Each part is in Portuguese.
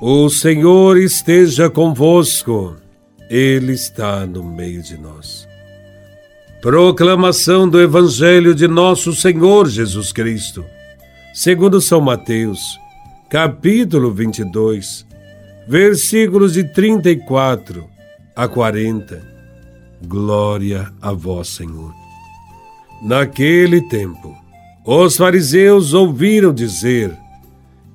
O Senhor esteja convosco, Ele está no meio de nós. Proclamação do Evangelho de Nosso Senhor Jesus Cristo, segundo São Mateus, capítulo 22, versículos de 34 a 40. Glória a Vós, Senhor. Naquele tempo, os fariseus ouviram dizer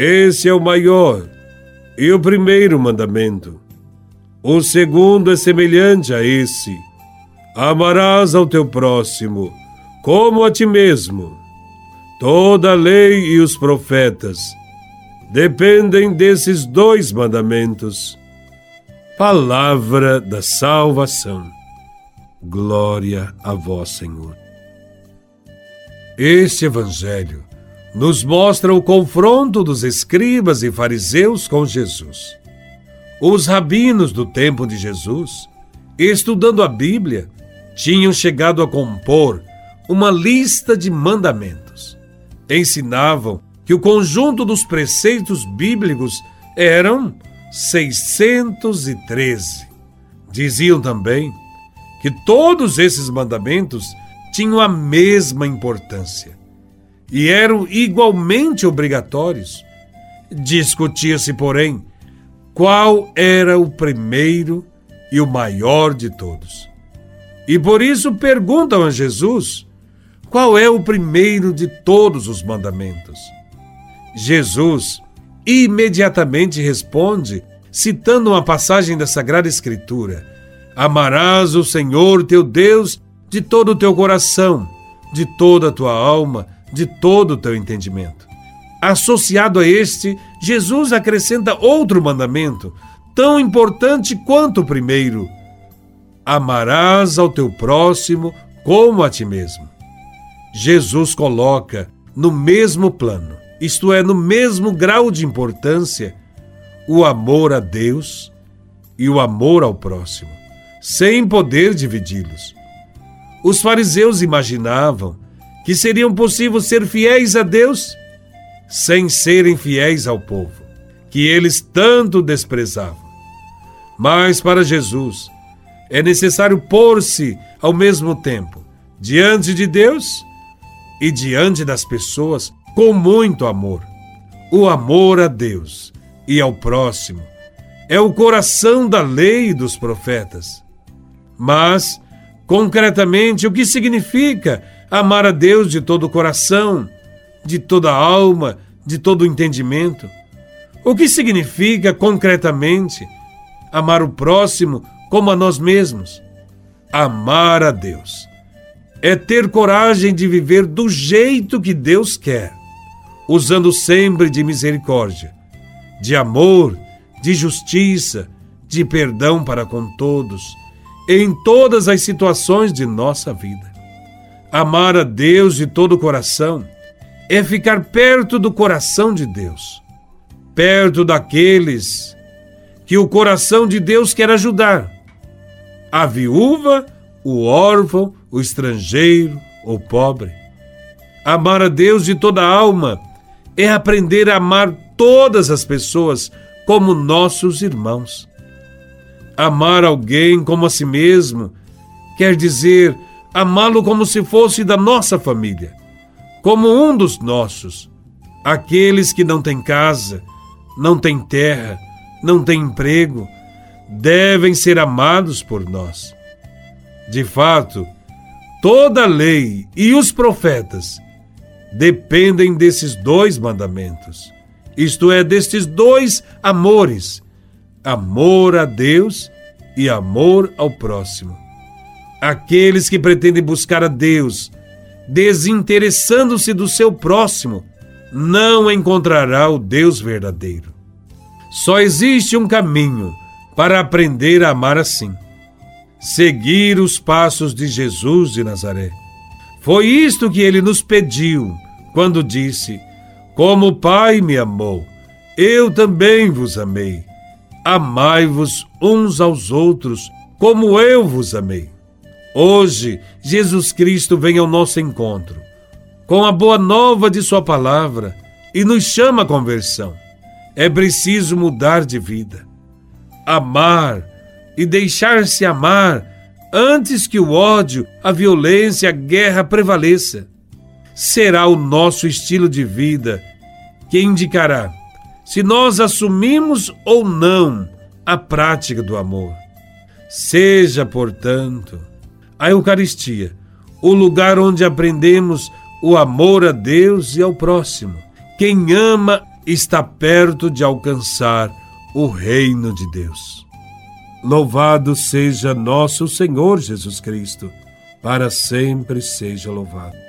Esse é o maior e o primeiro mandamento. O segundo é semelhante a esse: amarás ao teu próximo como a ti mesmo. Toda a lei e os profetas dependem desses dois mandamentos. Palavra da salvação. Glória a vós, Senhor. Este Evangelho nos mostra o confronto dos escribas e fariseus com Jesus. Os rabinos do tempo de Jesus, estudando a Bíblia, tinham chegado a compor uma lista de mandamentos. Ensinavam que o conjunto dos preceitos bíblicos eram 613. Diziam também que todos esses mandamentos tinham a mesma importância e eram igualmente obrigatórios. Discutia-se, porém, qual era o primeiro e o maior de todos. E por isso perguntam a Jesus qual é o primeiro de todos os mandamentos. Jesus imediatamente responde, citando uma passagem da Sagrada Escritura: Amarás o Senhor teu Deus de todo o teu coração, de toda a tua alma, de todo o teu entendimento. Associado a este, Jesus acrescenta outro mandamento, tão importante quanto o primeiro: amarás ao teu próximo como a ti mesmo. Jesus coloca no mesmo plano, isto é, no mesmo grau de importância, o amor a Deus e o amor ao próximo, sem poder dividi-los. Os fariseus imaginavam que seriam possível ser fiéis a Deus sem serem fiéis ao povo, que eles tanto desprezavam. Mas para Jesus é necessário pôr-se ao mesmo tempo diante de Deus e diante das pessoas com muito amor. O amor a Deus e ao próximo é o coração da lei e dos profetas. Mas, concretamente, o que significa amar a Deus de todo o coração, de toda a alma, de todo o entendimento. O que significa concretamente amar o próximo como a nós mesmos? Amar a Deus é ter coragem de viver do jeito que Deus quer, usando sempre de misericórdia, de amor, de justiça, de perdão para com todos, em todas as situações de nossa vida. Amar a Deus de todo o coração é ficar perto do coração de Deus, perto daqueles que o coração de Deus quer ajudar. A viúva, o órfão, o estrangeiro, o pobre. Amar a Deus de toda a alma é aprender a amar todas as pessoas como nossos irmãos. Amar alguém como a si mesmo quer dizer amá-lo como se fosse da nossa família, como um dos nossos. Aqueles que não têm casa, não têm terra, não têm emprego, devem ser amados por nós. De fato, toda a lei e os profetas dependem desses dois mandamentos, isto é, destes dois amores: amor a Deus e amor ao próximo. Aqueles que pretendem buscar a Deus, desinteressando-se do seu próximo, não encontrará o Deus verdadeiro. Só existe um caminho para aprender a amar assim. Seguir os passos de Jesus de Nazaré. Foi isto que ele nos pediu quando disse: Como o Pai me amou, eu também vos amei. Amai-vos uns aos outros, como eu vos amei. Hoje, Jesus Cristo vem ao nosso encontro, com a boa nova de Sua palavra, e nos chama à conversão. É preciso mudar de vida, amar e deixar-se amar antes que o ódio, a violência, a guerra prevaleça. Será o nosso estilo de vida que indicará se nós assumimos ou não a prática do amor. Seja, portanto, a Eucaristia o lugar onde aprendemos o amor a Deus e ao próximo. Quem ama está perto de alcançar o reino de Deus. Louvado seja nosso Senhor Jesus Cristo, para sempre seja louvado.